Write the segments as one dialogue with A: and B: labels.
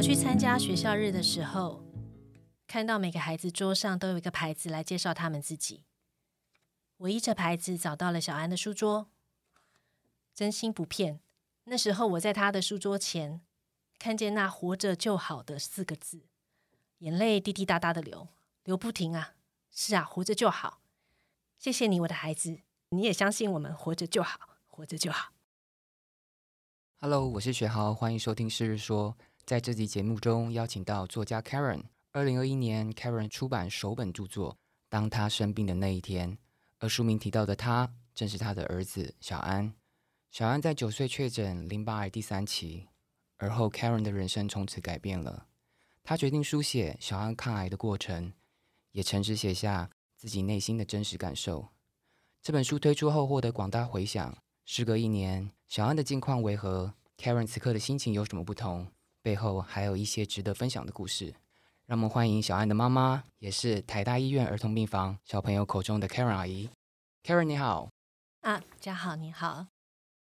A: 我去参加学校日的时候，看到每个孩子桌上都有一个牌子来介绍他们自己。我依着牌子找到了小安的书桌，真心不骗，那时候我在他的书桌前看见那“活着就好”的四个字，眼泪滴滴答答的流，流不停啊！是啊，活着就好。谢谢你，我的孩子，你也相信我们活着就好，活着就好。
B: Hello，我是学豪，欢迎收听《是日说》。在这集节目中，邀请到作家 Karen。二零二一年，Karen 出版首本著作《当他生病的那一天》，而书名提到的他，正是他的儿子小安。小安在九岁确诊淋巴癌第三期，而后 Karen 的人生从此改变了。他决定书写小安抗癌的过程，也诚实写下自己内心的真实感受。这本书推出后获得广大回响。时隔一年，小安的近况为何？Karen 此刻的心情有什么不同？背后还有一些值得分享的故事，让我们欢迎小安的妈妈，也是台大医院儿童病房小朋友口中的 Karen 阿姨。Karen 你好，
A: 啊，家好，你好。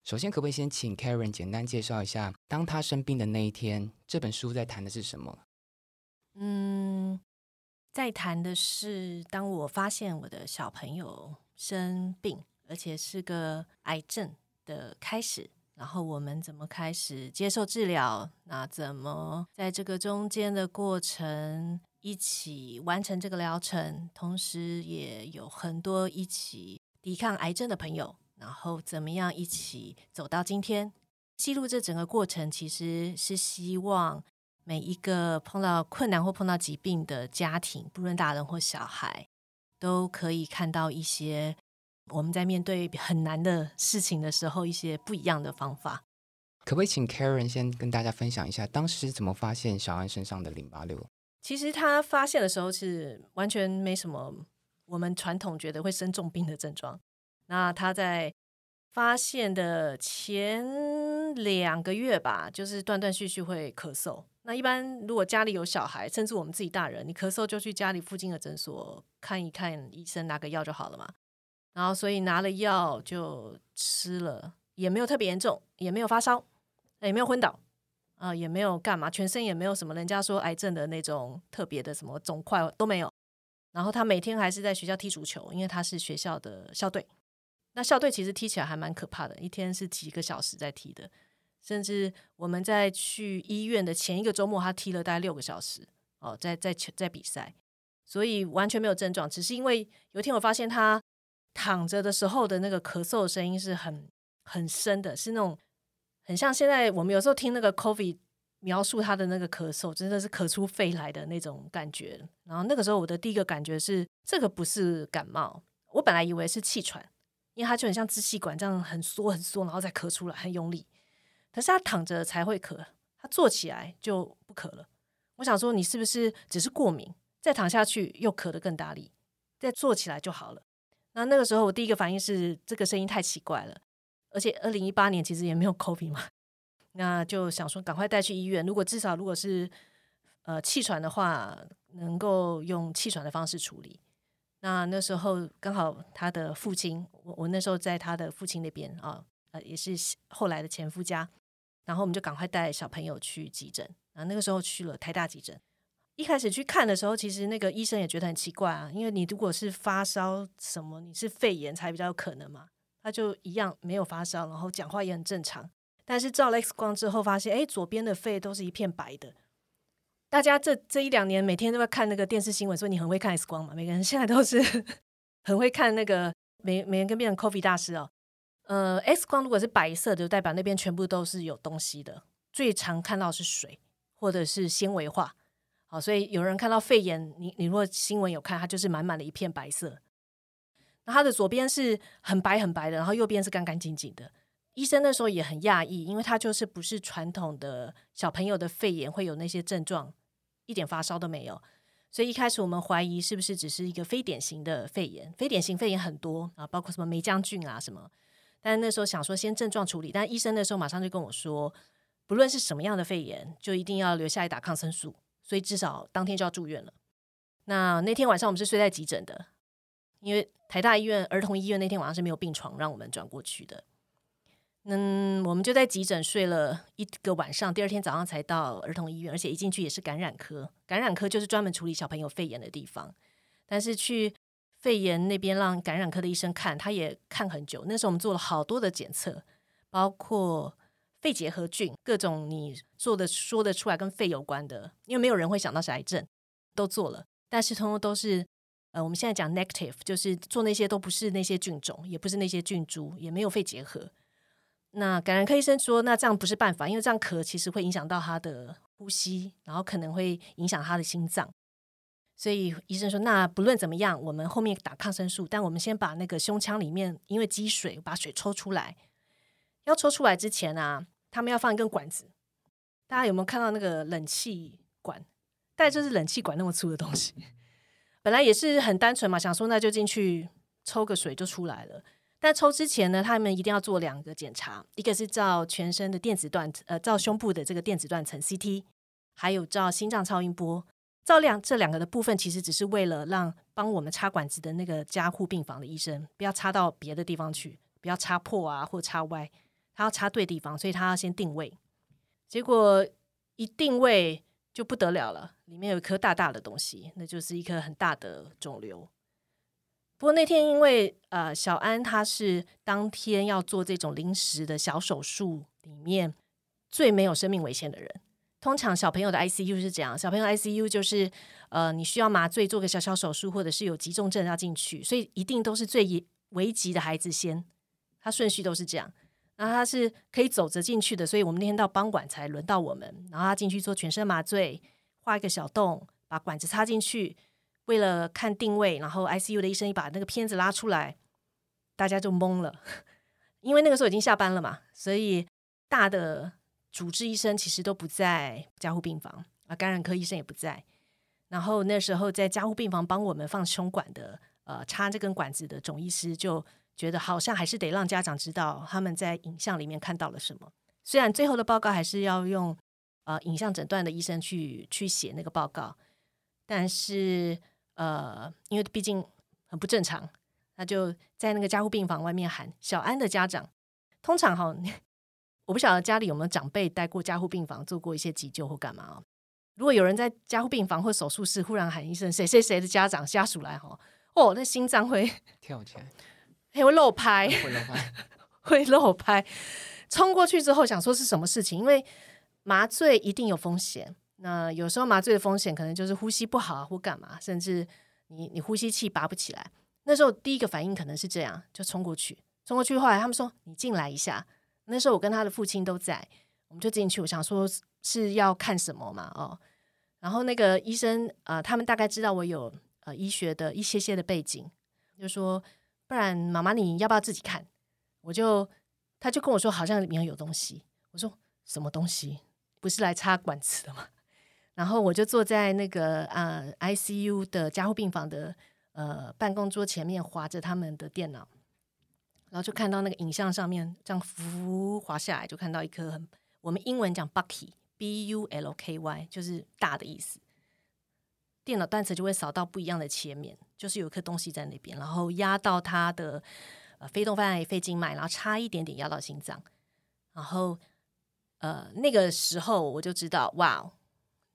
B: 首先，可不可以先请 Karen 简单介绍一下，当她生病的那一天，这本书在谈的是什么？
A: 嗯，在谈的是当我发现我的小朋友生病，而且是个癌症的开始。然后我们怎么开始接受治疗？那怎么在这个中间的过程一起完成这个疗程？同时也有很多一起抵抗癌症的朋友。然后怎么样一起走到今天？记录这整个过程，其实是希望每一个碰到困难或碰到疾病的家庭，不论大人或小孩，都可以看到一些。我们在面对很难的事情的时候，一些不一样的方法。
B: 可不可以请 Karen 先跟大家分享一下，当时怎么发现小安身上的淋巴瘤？
A: 其实他发现的时候是完全没什么我们传统觉得会生重病的症状。那他在发现的前两个月吧，就是断断续续会咳嗽。那一般如果家里有小孩，甚至我们自己大人，你咳嗽就去家里附近的诊所看一看医生，拿个药就好了嘛。然后，所以拿了药就吃了，也没有特别严重，也没有发烧，也没有昏倒，啊，也没有干嘛，全身也没有什么人家说癌症的那种特别的什么肿块都没有。然后他每天还是在学校踢足球，因为他是学校的校队。那校队其实踢起来还蛮可怕的，一天是几个小时在踢的，甚至我们在去医院的前一个周末，他踢了大概六个小时哦，在在在比赛，所以完全没有症状，只是因为有一天我发现他。躺着的时候的那个咳嗽声音是很很深的，是那种很像现在我们有时候听那个 COVID 描述他的那个咳嗽，真的是咳出肺来的那种感觉。然后那个时候我的第一个感觉是，这个不是感冒，我本来以为是气喘，因为他就很像支气管这样很缩很缩，然后再咳出来很用力。可是他躺着才会咳，他坐起来就不咳了。我想说，你是不是只是过敏？再躺下去又咳得更大力，再坐起来就好了。那那个时候，我第一个反应是这个声音太奇怪了，而且二零一八年其实也没有 COVID 嘛，那就想说赶快带去医院。如果至少如果是呃气喘的话，能够用气喘的方式处理。那那时候刚好他的父亲，我我那时候在他的父亲那边啊，呃也是后来的前夫家，然后我们就赶快带小朋友去急诊。啊，那个时候去了台大急诊。一开始去看的时候，其实那个医生也觉得很奇怪啊，因为你如果是发烧什么，你是肺炎才比较有可能嘛。他就一样没有发烧，然后讲话也很正常。但是照了 X 光之后，发现哎，左边的肺都是一片白的。大家这这一两年每天都在看那个电视新闻，说你很会看 X 光嘛，每个人现在都是 很会看那个，每每人跟变成 Coffee 大师哦。呃，X 光如果是白色的，就代表那边全部都是有东西的。最常看到是水或者是纤维化。好，所以有人看到肺炎，你你如果新闻有看，它就是满满的一片白色。那它的左边是很白很白的，然后右边是干干净净的。医生那时候也很讶异，因为他就是不是传统的小朋友的肺炎会有那些症状，一点发烧都没有。所以一开始我们怀疑是不是只是一个非典型的肺炎，非典型肺炎很多啊，包括什么梅浆菌啊什么。但那时候想说先症状处理，但医生那时候马上就跟我说，不论是什么样的肺炎，就一定要留下来打抗生素。所以至少当天就要住院了。那那天晚上我们是睡在急诊的，因为台大医院儿童医院那天晚上是没有病床让我们转过去的。嗯，我们就在急诊睡了一个晚上，第二天早上才到儿童医院，而且一进去也是感染科，感染科就是专门处理小朋友肺炎的地方。但是去肺炎那边让感染科的医生看，他也看很久。那时候我们做了好多的检测，包括肺结核菌，各种你做的说得出来跟肺有关的，因为没有人会想到是癌症，都做了，但是通通都是呃，我们现在讲 negative，就是做那些都不是那些菌种，也不是那些菌株，也没有肺结核。那感染科医生说，那这样不是办法，因为这样咳其实会影响到他的呼吸，然后可能会影响他的心脏。所以医生说，那不论怎么样，我们后面打抗生素，但我们先把那个胸腔里面因为积水，把水抽出来。要抽出来之前啊，他们要放一根管子。大家有没有看到那个冷气管？大概就是冷气管那么粗的东西。本来也是很单纯嘛，想说那就进去抽个水就出来了。但抽之前呢，他们一定要做两个检查，一个是照全身的电子断，呃，照胸部的这个电子断层 CT，还有照心脏超音波。照亮这两个的部分，其实只是为了让帮我们插管子的那个加护病房的医生不要插到别的地方去，不要插破啊或插歪，他要插对地方，所以他要先定位。结果一定位就不得了了，里面有一颗大大的东西，那就是一颗很大的肿瘤。不过那天因为呃小安他是当天要做这种临时的小手术里面最没有生命危险的人。通常小朋友的 ICU 是这样，小朋友 ICU 就是呃，你需要麻醉做个小小手术，或者是有急重症要进去，所以一定都是最危急的孩子先，他顺序都是这样。然后他是可以走着进去的，所以我们那天到傍晚才轮到我们，然后他进去做全身麻醉，画一个小洞，把管子插进去，为了看定位，然后 ICU 的医生把那个片子拉出来，大家就懵了，因为那个时候已经下班了嘛，所以大的。主治医生其实都不在加护病房啊，感染科医生也不在。然后那时候在加护病房帮我们放胸管的，呃，插这根管子的总医师就觉得好像还是得让家长知道他们在影像里面看到了什么。虽然最后的报告还是要用呃影像诊断的医生去去写那个报告，但是呃，因为毕竟很不正常，他就在那个加护病房外面喊小安的家长。通常哈。我不晓得家里有没有长辈待过加护病房，做过一些急救或干嘛哦。如果有人在加护病房或手术室忽然喊一声“谁谁谁的家长家属来”哈，哦，那心脏会
B: 跳起来，
A: 会漏拍，
B: 会漏拍，
A: 会漏拍。冲过去之后想说是什么事情，因为麻醉一定有风险。那有时候麻醉的风险可能就是呼吸不好啊或干嘛，甚至你你呼吸器拔不起来。那时候第一个反应可能是这样，就冲过去。冲过去后来他们说：“你进来一下。”那时候我跟他的父亲都在，我们就进去。我想说是要看什么嘛，哦，然后那个医生呃，他们大概知道我有呃医学的一些些的背景，就说不然妈妈你要不要自己看？我就他就跟我说好像里面有东西。我说什么东西？不是来插管子的吗？然后我就坐在那个呃 ICU 的加护病房的呃办公桌前面，划着他们的电脑。然后就看到那个影像上面这样浮滑下来，就看到一颗很我们英文讲 bulky，b u l k y，就是大的意思。电脑断层就会扫到不一样的切面，就是有一颗东西在那边，然后压到他的呃非动脉、肺静脉，然后差一点点压到心脏。然后呃那个时候我就知道，哇，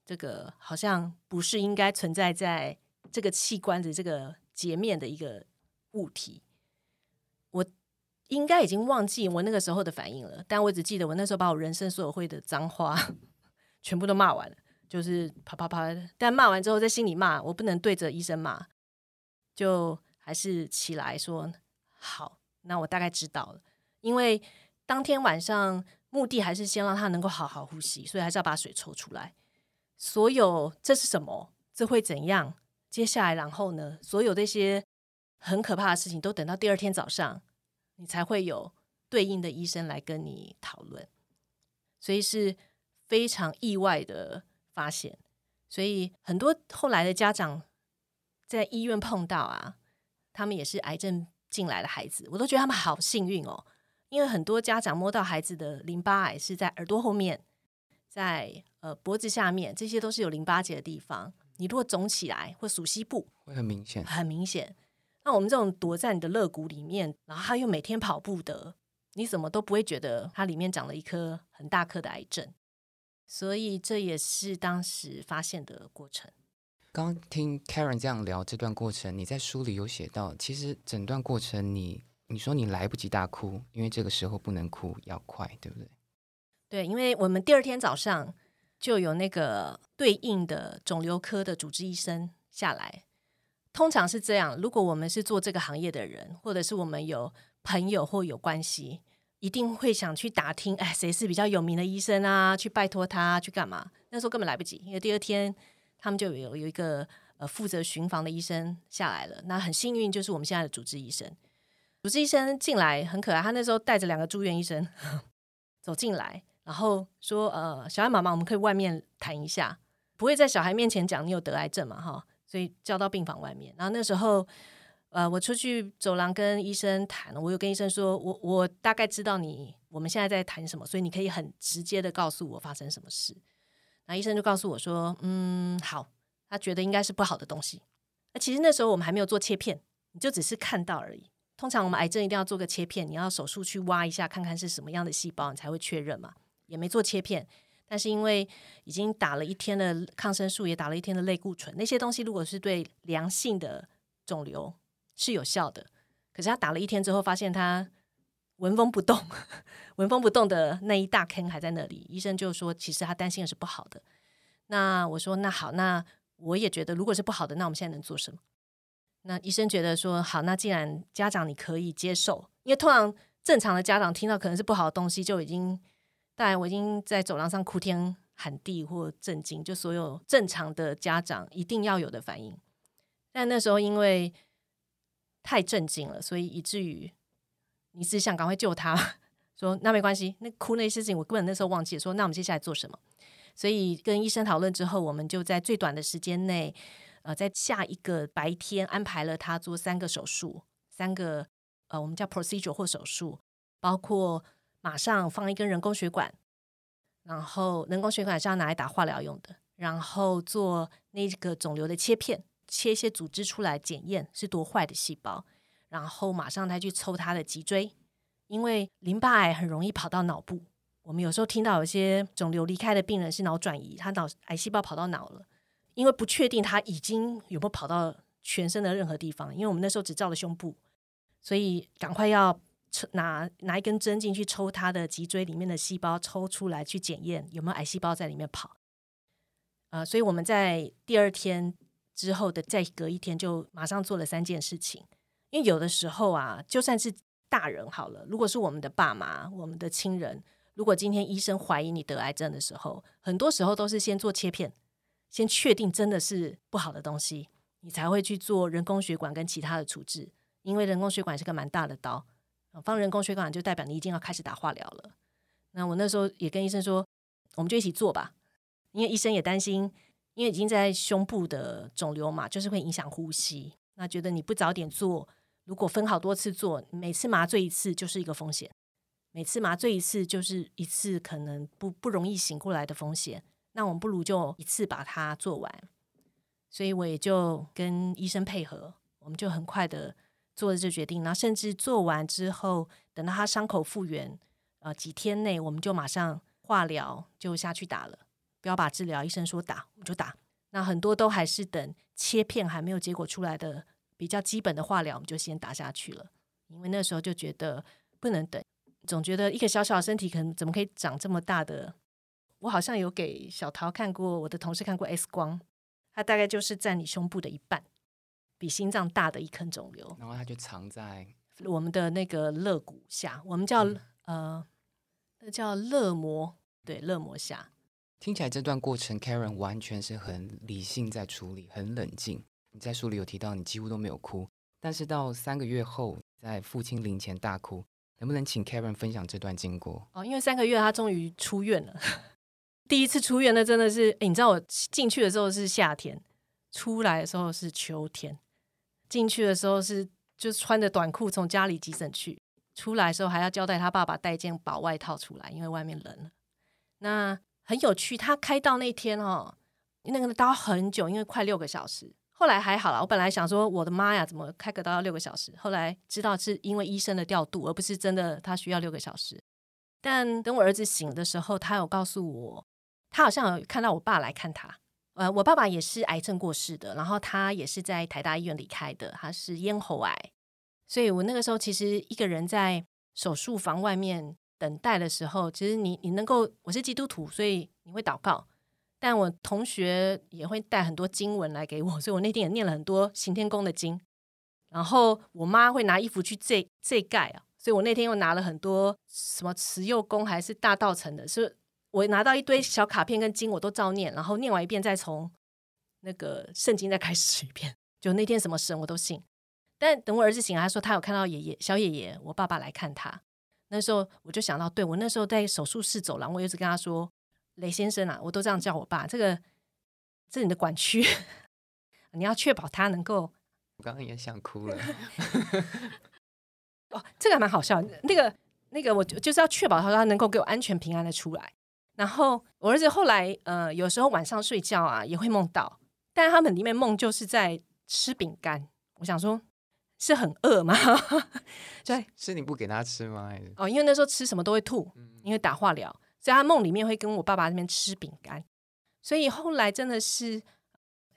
A: 这个好像不是应该存在在这个器官的这个截面的一个物体。我。应该已经忘记我那个时候的反应了，但我只记得我那时候把我人生所有会的脏话全部都骂完了，就是啪啪啪。但骂完之后，在心里骂，我不能对着医生骂，就还是起来说好。那我大概知道了，因为当天晚上目的还是先让他能够好好呼吸，所以还是要把水抽出来。所有这是什么？这会怎样？接下来然后呢？所有这些很可怕的事情，都等到第二天早上。你才会有对应的医生来跟你讨论，所以是非常意外的发现。所以很多后来的家长在医院碰到啊，他们也是癌症进来的孩子，我都觉得他们好幸运哦。因为很多家长摸到孩子的淋巴癌是在耳朵后面，在呃脖子下面，这些都是有淋巴结的地方。你如果肿起来或属膝部，
B: 会很明显，
A: 很明显。那我们这种躲在你的肋骨里面，然后他又每天跑步的，你怎么都不会觉得它里面长了一颗很大颗的癌症。所以这也是当时发现的过程。
B: 刚听 Karen 这样聊这段过程，你在书里有写到，其实整段过程你你说你来不及大哭，因为这个时候不能哭，要快，对不对？
A: 对，因为我们第二天早上就有那个对应的肿瘤科的主治医生下来。通常是这样，如果我们是做这个行业的人，或者是我们有朋友或有关系。一定会想去打听，哎，谁是比较有名的医生啊？去拜托他去干嘛？那时候根本来不及，因为第二天他们就有有一个呃负责巡房的医生下来了。那很幸运，就是我们现在的主治医生。主治医生进来很可爱，他那时候带着两个住院医生 走进来，然后说：“呃，小孩妈妈，我们可以外面谈一下，不会在小孩面前讲你有得癌症嘛？哈，所以叫到病房外面。然后那时候。”呃，我出去走廊跟医生谈，我有跟医生说，我我大概知道你我们现在在谈什么，所以你可以很直接的告诉我发生什么事。那医生就告诉我说，嗯，好，他觉得应该是不好的东西。那其实那时候我们还没有做切片，你就只是看到而已。通常我们癌症一定要做个切片，你要手术去挖一下，看看是什么样的细胞，你才会确认嘛。也没做切片，但是因为已经打了一天的抗生素，也打了一天的类固醇，那些东西如果是对良性的肿瘤。是有效的，可是他打了一天之后，发现他纹风不动，纹风不动的那一大坑还在那里。医生就说，其实他担心的是不好的。那我说，那好，那我也觉得，如果是不好的，那我们现在能做什么？那医生觉得说，好，那既然家长你可以接受，因为通常正常的家长听到可能是不好的东西，就已经，当然我已经在走廊上哭天喊地或震惊，就所有正常的家长一定要有的反应。但那时候因为。太震惊了，所以以至于你是想赶快救他。说那没关系，那哭那些事情我根本那时候忘记了。说那我们接下来做什么？所以跟医生讨论之后，我们就在最短的时间内，呃，在下一个白天安排了他做三个手术，三个呃我们叫 procedure 或手术，包括马上放一根人工血管，然后人工血管是要拿来打化疗用的，然后做那个肿瘤的切片。切一些组织出来检验是多坏的细胞，然后马上再去抽他的脊椎，因为淋巴癌很容易跑到脑部。我们有时候听到有些肿瘤离开的病人是脑转移，他脑癌细胞跑到脑了，因为不确定他已经有没有跑到全身的任何地方。因为我们那时候只照了胸部，所以赶快要拿拿一根针进去抽他的脊椎里面的细胞，抽出来去检验有没有癌细胞在里面跑。呃，所以我们在第二天。之后的再隔一天就马上做了三件事情，因为有的时候啊，就算是大人好了，如果是我们的爸妈、我们的亲人，如果今天医生怀疑你得癌症的时候，很多时候都是先做切片，先确定真的是不好的东西，你才会去做人工血管跟其他的处置。因为人工血管是个蛮大的刀，放人工血管就代表你已经要开始打化疗了。那我那时候也跟医生说，我们就一起做吧，因为医生也担心。因为已经在胸部的肿瘤嘛，就是会影响呼吸。那觉得你不早点做，如果分好多次做，每次麻醉一次就是一个风险。每次麻醉一次就是一次可能不不容易醒过来的风险。那我们不如就一次把它做完。所以我也就跟医生配合，我们就很快的做了这决定。然后甚至做完之后，等到他伤口复原，呃，几天内我们就马上化疗就下去打了。标靶治疗，医生说打我就打。那很多都还是等切片还没有结果出来的比较基本的化疗，我们就先打下去了。因为那时候就觉得不能等，总觉得一个小小的身体可能怎么可以长这么大的？我好像有给小桃看过，我的同事看过 X 光，它大概就是占你胸部的一半，比心脏大的一颗肿瘤。
B: 然后它就藏在
A: 我们的那个肋骨下，我们叫呃，那叫肋膜，对，肋膜下。
B: 听起来这段过程，Karen 完全是很理性在处理，很冷静。你在书里有提到，你几乎都没有哭，但是到三个月后，在父亲临前大哭，能不能请 Karen 分享这段经过？
A: 哦，因为三个月他终于出院了，第一次出院，那真的是，你知道我进去的时候是夏天，出来的时候是秋天，进去的时候是就穿着短裤从家里急诊去，出来的时候还要交代他爸爸带件薄外套出来，因为外面冷。那很有趣，他开刀那天哦，那个刀很久，因为快六个小时后来还好了，我本来想说我的妈呀，怎么开个刀要六个小时？后来知道是因为医生的调度，而不是真的他需要六个小时。但等我儿子醒的时候，他有告诉我，他好像有看到我爸来看他。呃，我爸爸也是癌症过世的，然后他也是在台大医院离开的，他是咽喉癌。所以我那个时候其实一个人在手术房外面等待的时候，其实你你能够，我是基督徒，所以你会祷告。但我同学也会带很多经文来给我，所以我那天也念了很多行天宫的经。然后我妈会拿衣服去这这盖啊，所以我那天又拿了很多什么慈幼宫还是大道城的，是我拿到一堆小卡片跟经，我都照念，然后念完一遍再从那个圣经再开始一遍。就那天什么神我都信。但等我儿子醒来，他说他有看到爷爷小爷爷，我爸爸来看他。那时候我就想到，对我那时候在手术室走廊，我一直跟他说。雷先生啊，我都这样叫我爸。这个，这你的管区，你要确保他能够。
B: 我刚刚也想哭了。
A: 哦，这个还蛮好笑。那个，那个，我就是要确保他，他能够给我安全平安的出来。然后我儿子后来，呃，有时候晚上睡觉啊，也会梦到，但他们里面梦就是在吃饼干。我想说，是很饿吗？
B: 对，是你不给他吃吗？
A: 哦，因为那时候吃什么都会吐，因为打化疗。在他梦里面会跟我爸爸那边吃饼干，所以后来真的是，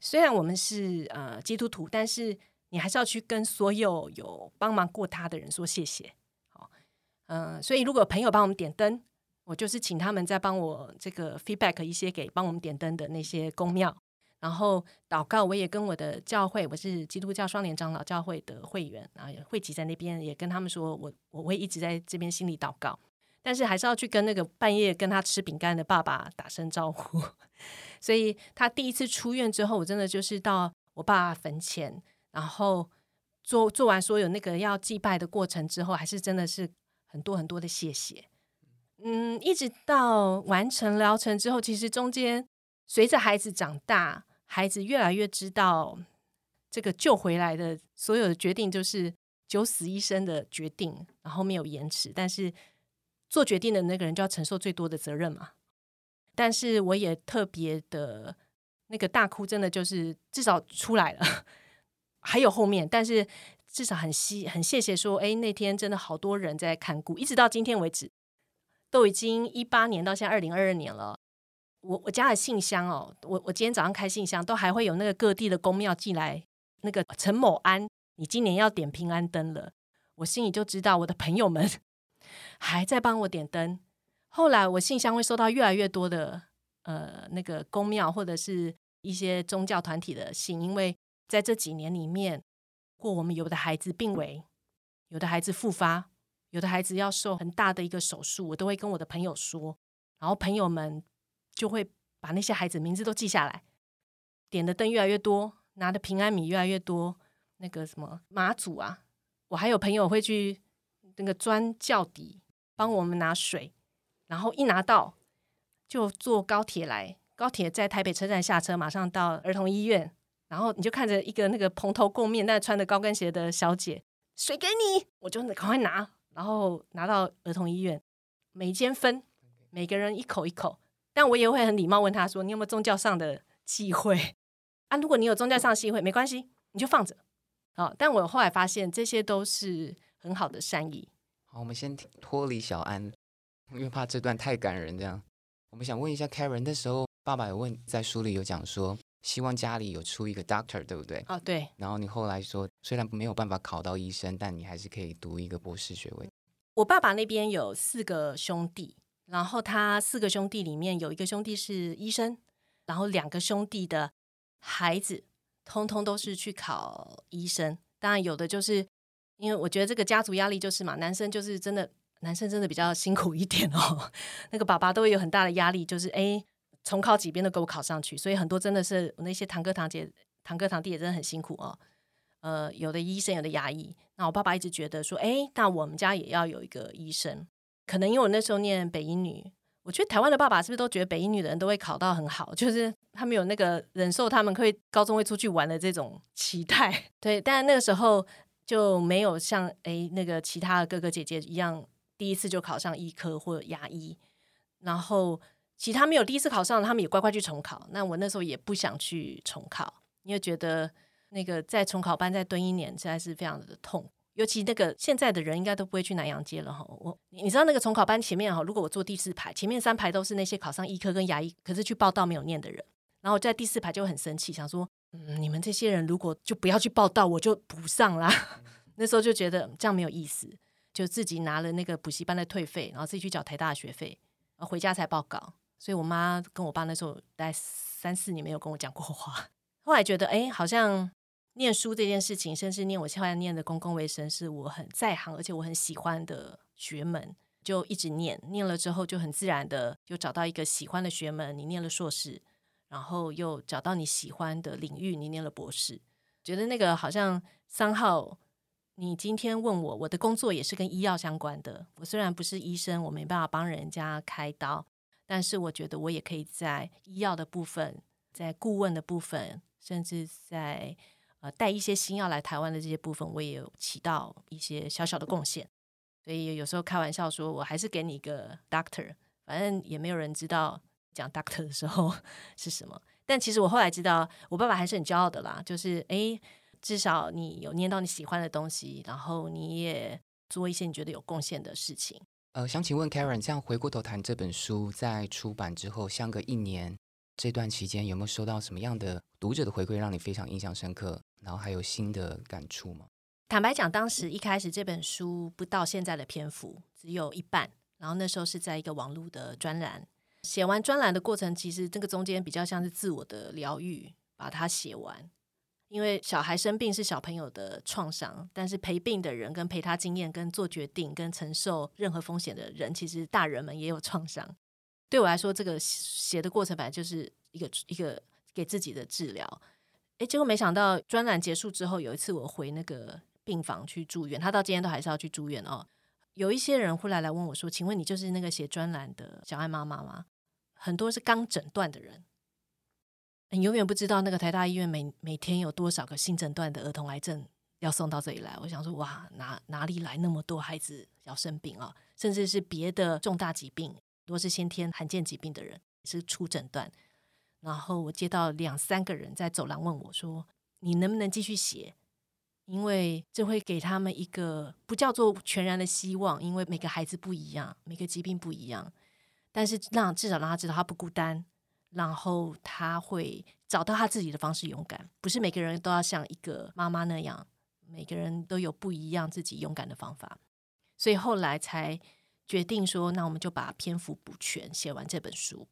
A: 虽然我们是呃基督徒，但是你还是要去跟所有有帮忙过他的人说谢谢。好，嗯，所以如果朋友帮我们点灯，我就是请他们再帮我这个 feedback 一些给帮我们点灯的那些公庙，然后祷告，我也跟我的教会，我是基督教双联长老教会的会员，然后汇集在那边，也跟他们说我我会一直在这边心里祷告。但是还是要去跟那个半夜跟他吃饼干的爸爸打声招呼，所以他第一次出院之后，我真的就是到我爸坟前，然后做做完所有那个要祭拜的过程之后，还是真的是很多很多的谢谢。嗯，一直到完成疗程之后，其实中间随着孩子长大，孩子越来越知道这个救回来的所有的决定就是九死一生的决定，然后没有延迟，但是。做决定的那个人就要承受最多的责任嘛。但是我也特别的那个大哭，真的就是至少出来了，还有后面，但是至少很希很谢谢说，哎，那天真的好多人在看顾，一直到今天为止，都已经一八年到现在二零二二年了。我我家的信箱哦，我我今天早上开信箱，都还会有那个各地的公庙寄来那个陈某安，你今年要点平安灯了，我心里就知道我的朋友们。还在帮我点灯。后来我信箱会收到越来越多的呃那个公庙或者是一些宗教团体的信，因为在这几年里面，或我们有的孩子病危，有的孩子复发，有的孩子要受很大的一个手术，我都会跟我的朋友说，然后朋友们就会把那些孩子名字都记下来，点的灯越来越多，拿的平安米越来越多，那个什么妈祖啊，我还有朋友会去。那个砖窖底帮我们拿水，然后一拿到就坐高铁来，高铁在台北车站下车，马上到儿童医院，然后你就看着一个那个蓬头垢面但穿着高跟鞋的小姐，水给你，我就赶快拿，然后拿到儿童医院，每间分，每个人一口一口，但我也会很礼貌问他说，你有没有宗教上的忌讳 啊？如果你有宗教上的忌讳，没关系，你就放着。好，但我后来发现这些都是。很好的善意。
B: 好，我们先脱离小安，因为怕这段太感人。这样，我们想问一下 Karen，那时候爸爸有问，在书里有讲说，希望家里有出一个 doctor，对不对？
A: 哦，对。
B: 然后你后来说，虽然没有办法考到医生，但你还是可以读一个博士学位。
A: 我爸爸那边有四个兄弟，然后他四个兄弟里面有一个兄弟是医生，然后两个兄弟的孩子通通都是去考医生，当然有的就是。因为我觉得这个家族压力就是嘛，男生就是真的，男生真的比较辛苦一点哦。那个爸爸都会有很大的压力，就是哎，重考几遍都给我考上去，所以很多真的是那些堂哥堂姐、堂哥堂弟也真的很辛苦哦。呃，有的医生，有的牙医。那我爸爸一直觉得说，哎，那我们家也要有一个医生。可能因为我那时候念北医女，我觉得台湾的爸爸是不是都觉得北医女的人都会考到很好，就是他们有那个忍受他们可以高中会出去玩的这种期待。对，但那个时候。就没有像哎那个其他的哥哥姐姐一样，第一次就考上医科或者牙医，然后其他没有第一次考上，他们也乖乖去重考。那我那时候也不想去重考，因为觉得那个在重考班再蹲一年，实在是非常的痛。尤其那个现在的人应该都不会去南洋街了哈。我你知道那个重考班前面哈，如果我坐第四排，前面三排都是那些考上医科跟牙医，可是去报道没有念的人，然后我在第四排就很生气，想说，嗯，你们这些人如果就不要去报道，我就补上啦。那时候就觉得这样没有意思，就自己拿了那个补习班的退费，然后自己去缴台大的学费，回家才报告。所以我妈跟我爸那时候大概三四年没有跟我讲过话。后来觉得，哎，好像。念书这件事情，甚至念我现在念的公共卫生，是我很在行，而且我很喜欢的学门，就一直念。念了之后，就很自然的就找到一个喜欢的学门。你念了硕士，然后又找到你喜欢的领域，你念了博士。觉得那个好像三号，你今天问我，我的工作也是跟医药相关的。我虽然不是医生，我没办法帮人家开刀，但是我觉得我也可以在医药的部分，在顾问的部分，甚至在。呃，带一些新药来台湾的这些部分，我也有起到一些小小的贡献。所以有时候开玩笑说，我还是给你一个 doctor，反正也没有人知道讲 doctor 的时候 是什么。但其实我后来知道，我爸爸还是很骄傲的啦，就是哎，至少你有念到你喜欢的东西，然后你也做一些你觉得有贡献的事情。
B: 呃，想请问 Karen，这样回过头谈这本书在出版之后，相隔一年。这段期间有没有收到什么样的读者的回馈，让你非常印象深刻？然后还有新的感触吗？
A: 坦白讲，当时一开始这本书不到现在的篇幅，只有一半。然后那时候是在一个网络的专栏，写完专栏的过程，其实这个中间比较像是自我的疗愈，把它写完。因为小孩生病是小朋友的创伤，但是陪病的人、跟陪他经验、跟做决定、跟承受任何风险的人，其实大人们也有创伤。对我来说，这个写的过程本来就是一个一个给自己的治疗。哎，结果没想到专栏结束之后，有一次我回那个病房去住院，他到今天都还是要去住院哦。有一些人会来来问我说：“请问你就是那个写专栏的小爱妈妈吗？”很多是刚诊断的人，你永远不知道那个台大医院每每天有多少个新诊断的儿童癌症要送到这里来。我想说，哇，哪哪里来那么多孩子要生病啊？甚至是别的重大疾病。多是先天罕见疾病的人是初诊断，然后我接到两三个人在走廊问我说：“你能不能继续写？因为这会给他们一个不叫做全然的希望，因为每个孩子不一样，每个疾病不一样，但是让至少让他知道他不孤单，然后他会找到他自己的方式勇敢。不是每个人都要像一个妈妈那样，每个人都有不一样自己勇敢的方法，所以后来才。”决定说，那我们就把篇幅补全，写完这本书。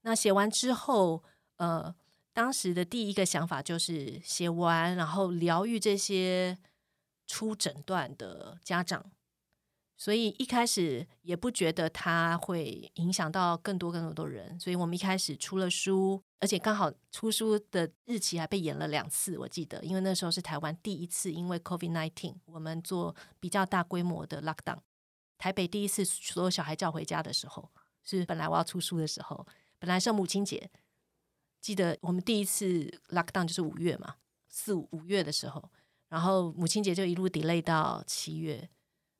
A: 那写完之后，呃，当时的第一个想法就是写完，然后疗愈这些出诊断的家长。所以一开始也不觉得它会影响到更多更多的人。所以我们一开始出了书，而且刚好出书的日期还被延了两次，我记得，因为那时候是台湾第一次因为 COVID nineteen，我们做比较大规模的 lockdown。台北第一次所有小孩叫回家的时候，是本来我要出书的时候，本来是母亲节。记得我们第一次 lock down 就是五月嘛，四五五月的时候，然后母亲节就一路 delay 到七月，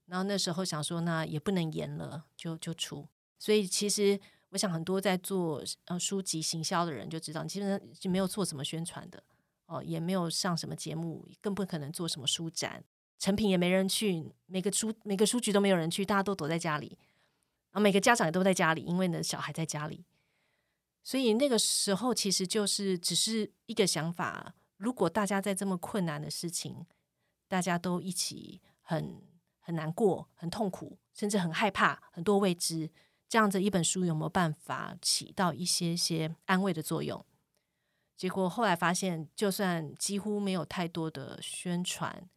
A: 然后那时候想说，那也不能延了，就就出。所以其实我想，很多在做呃书籍行销的人就知道，你基本上就没有做什么宣传的哦，也没有上什么节目，更不可能做什么书展。成品也没人去，每个书每个书局都没有人去，大家都躲在家里，啊，每个家长也都在家里，因为呢小孩在家里，所以那个时候其实就是只是一个想法：如果大家在这么困难的事情，大家都一起很很难过、很痛苦，甚至很害怕、很多未知，这样子一本书有没有办法起到一些些安慰的作用？结果后来发现，就算几乎没有太多的宣传。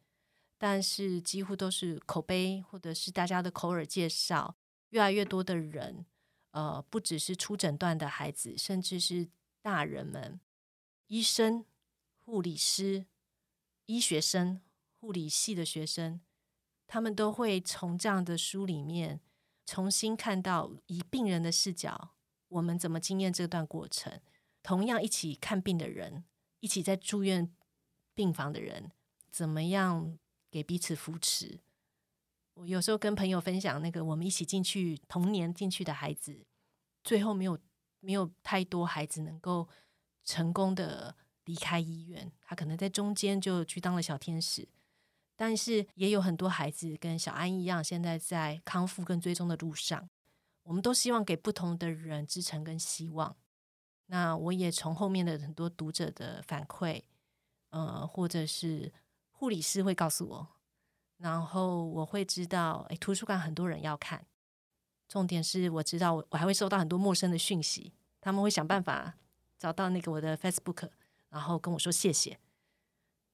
A: 但是几乎都是口碑，或者是大家的口耳介绍，越来越多的人，呃，不只是初诊断的孩子，甚至是大人们，医生、护理师、医学生、护理系的学生，他们都会从这样的书里面重新看到，以病人的视角，我们怎么经验这段过程。同样一起看病的人，一起在住院病房的人，怎么样？给彼此扶持。我有时候跟朋友分享，那个我们一起进去童年进去的孩子，最后没有没有太多孩子能够成功的离开医院，他可能在中间就去当了小天使。但是也有很多孩子跟小安一样，现在在康复跟追踪的路上。我们都希望给不同的人支撑跟希望。那我也从后面的很多读者的反馈，呃，或者是护理师会告诉我，然后我会知道，哎，图书馆很多人要看。重点是我知道，我我还会收到很多陌生的讯息，他们会想办法找到那个我的 Facebook，然后跟我说谢谢。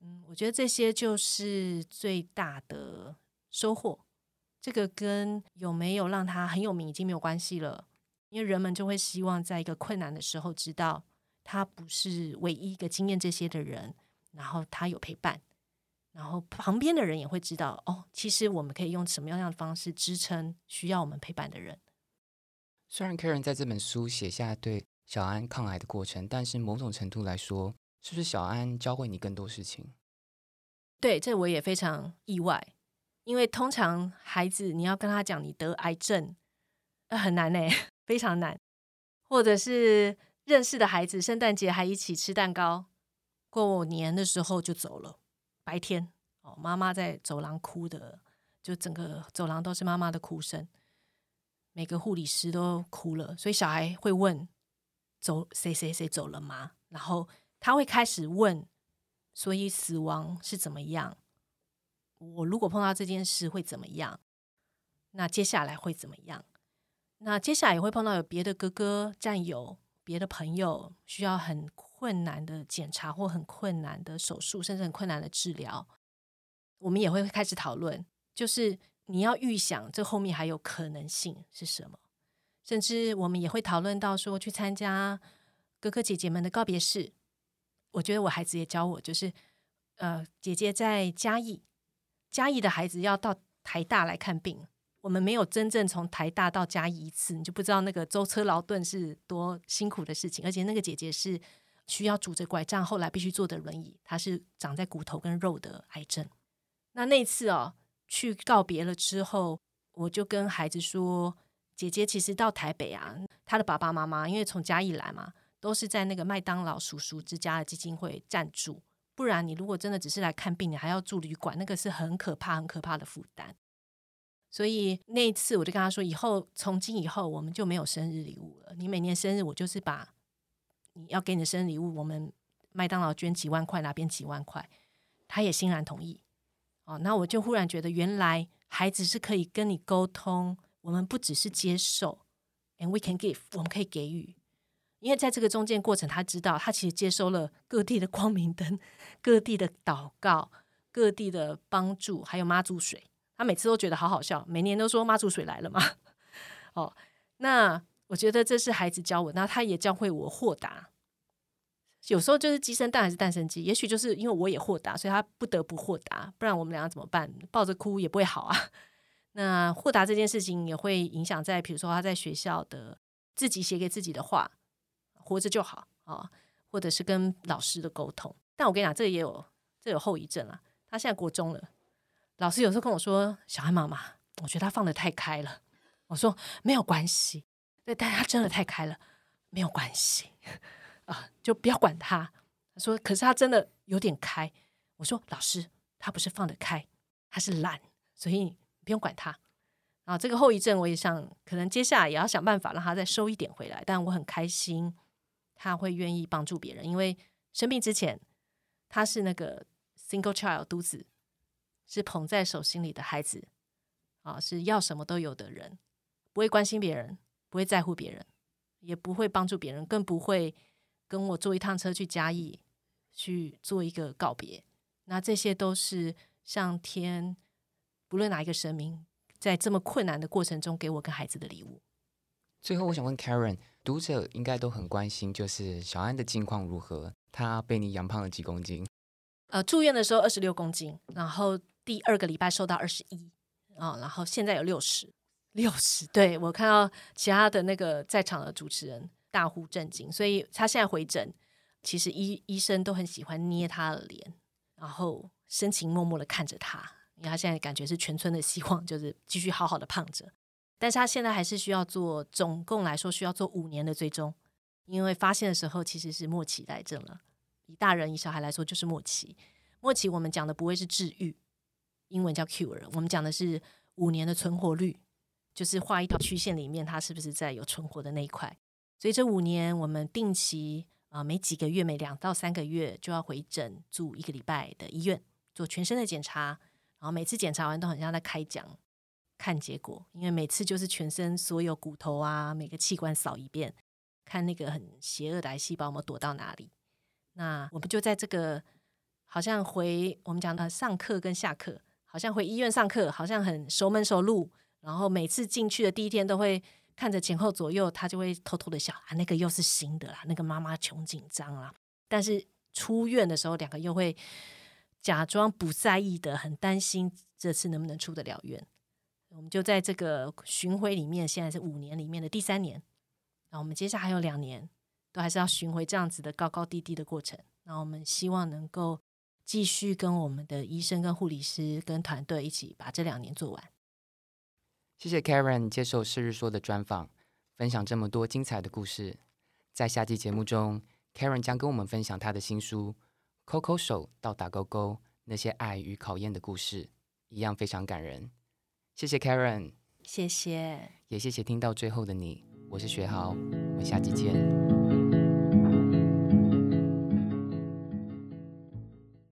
A: 嗯，我觉得这些就是最大的收获。这个跟有没有让他很有名已经没有关系了，因为人们就会希望在一个困难的时候知道他不是唯一一个经验这些的人，然后他有陪伴，然后旁边的人也会知道哦，其实我们可以用什么样的方式支撑需要我们陪伴的人。
B: 虽然 Karen 在这本书写下对小安抗癌的过程，但是某种程度来说，是不是小安教会你更多事情？
A: 对，这我也非常意外。因为通常孩子你要跟他讲你得癌症，很难呢，非常难。或者是认识的孩子，圣诞节还一起吃蛋糕，过年的时候就走了。白天哦，妈妈在走廊哭的，就整个走廊都是妈妈的哭声，每个护理师都哭了。所以小孩会问：走谁谁谁走了吗？然后他会开始问：所以死亡是怎么样？我如果碰到这件事会怎么样？那接下来会怎么样？那接下来也会碰到有别的哥哥、战友、别的朋友需要很困难的检查或很困难的手术，甚至很困难的治疗。我们也会开始讨论，就是你要预想这后面还有可能性是什么。甚至我们也会讨论到说，去参加哥哥姐姐们的告别式。我觉得我孩子也教我，就是呃，姐姐在嘉义。嘉义的孩子要到台大来看病，我们没有真正从台大到嘉义一次，你就不知道那个舟车劳顿是多辛苦的事情。而且那个姐姐是需要拄着拐杖，后来必须坐的轮椅，她是长在骨头跟肉的癌症。那那次哦，去告别了之后，我就跟孩子说：“姐姐其实到台北啊，她的爸爸妈妈因为从嘉义来嘛，都是在那个麦当劳叔叔之家的基金会赞助。”不然，你如果真的只是来看病，你还要住旅馆，那个是很可怕、很可怕的负担。所以那一次，我就跟他说：“以后从今以后，我们就没有生日礼物了。你每年生日，我就是把你要给你的生日礼物，我们麦当劳捐几万块，哪边几万块，他也欣然同意。哦，那我就忽然觉得，原来孩子是可以跟你沟通，我们不只是接受，and we can give，我们可以给予。”因为在这个中间过程，他知道他其实接收了各地的光明灯、各地的祷告、各地的帮助，还有妈祖水。他每次都觉得好好笑，每年都说妈祖水来了嘛。哦，那我觉得这是孩子教我，那他也教会我豁达。有时候就是鸡生蛋还是蛋生鸡，也许就是因为我也豁达，所以他不得不豁达，不然我们两个怎么办？抱着哭也不会好啊。那豁达这件事情也会影响在，比如说他在学校的自己写给自己的话。活着就好啊，或者是跟老师的沟通。但我跟你讲，这也有这有后遗症啊。他现在国中了，老师有时候跟我说：“小孩妈妈，我觉得他放的太开了。”我说：“没有关系，对，但他真的太开了，没有关系啊，就不要管他。”他说：“可是他真的有点开。”我说：“老师，他不是放得开，他是懒，所以你不用管他。”啊，这个后遗症我也想，可能接下来也要想办法让他再收一点回来。但我很开心。他会愿意帮助别人，因为生病之前他是那个 single child 独子，是捧在手心里的孩子啊，是要什么都有的人，不会关心别人，不会在乎别人，也不会帮助别人，更不会跟我坐一趟车去嘉义去做一个告别。那这些都是上天不论哪一个神明，在这么困难的过程中给我跟孩子的礼物。
B: 最后，我想问 Karen，读者应该都很关心，就是小安的近况如何？他被你养胖了几公斤？
A: 呃，住院的时候二十六公斤，然后第二个礼拜瘦到二十一啊，然后现在有六十，六十。对我看到其他的那个在场的主持人大呼震惊，所以他现在回诊，其实医医生都很喜欢捏他的脸，然后深情默默的看着他，因为他现在感觉是全村的希望，就是继续好好的胖着。但是他现在还是需要做，总共来说需要做五年的追踪，因为发现的时候其实是末期癌症了，以大人以小孩来说就是末期。末期我们讲的不会是治愈，英文叫 cure，我们讲的是五年的存活率，就是画一条曲线里面它是不是在有存活的那一块。所以这五年我们定期啊每几个月每两到三个月就要回诊住一个礼拜的医院做全身的检查，然后每次检查完都很像在开讲看结果，因为每次就是全身所有骨头啊每个器官扫一遍，看那个很邪恶的癌细胞有没有躲到哪里。那我们就在这个。好像回我们讲呃上课跟下课，好像回医院上课，好像很熟门熟路。然后每次进去的第一天都会看着前后左右，他就会偷偷的笑啊，那个又是新的啦，那个妈妈穷紧张啦。但是出院的时候，两个又会假装不在意的，很担心这次能不能出得了院。我们就在这个巡回里面，现在是五年里面的第三年，那我们接下来还有两年，都还是要巡回这样子的高高低低的过程。那我们希望能够。继续跟我们的医生、跟护理师、跟团队一起把这两年做完。
B: 谢谢 Karen 接受《是日说》的专访，分享这么多精彩的故事。在下期节目中，Karen 将跟我们分享她的新书《抠抠手到打勾勾：那些爱与考验的故事》，一样非常感人。谢谢 Karen，
A: 谢谢，
B: 也谢谢听到最后的你。我是学豪，我们下期见。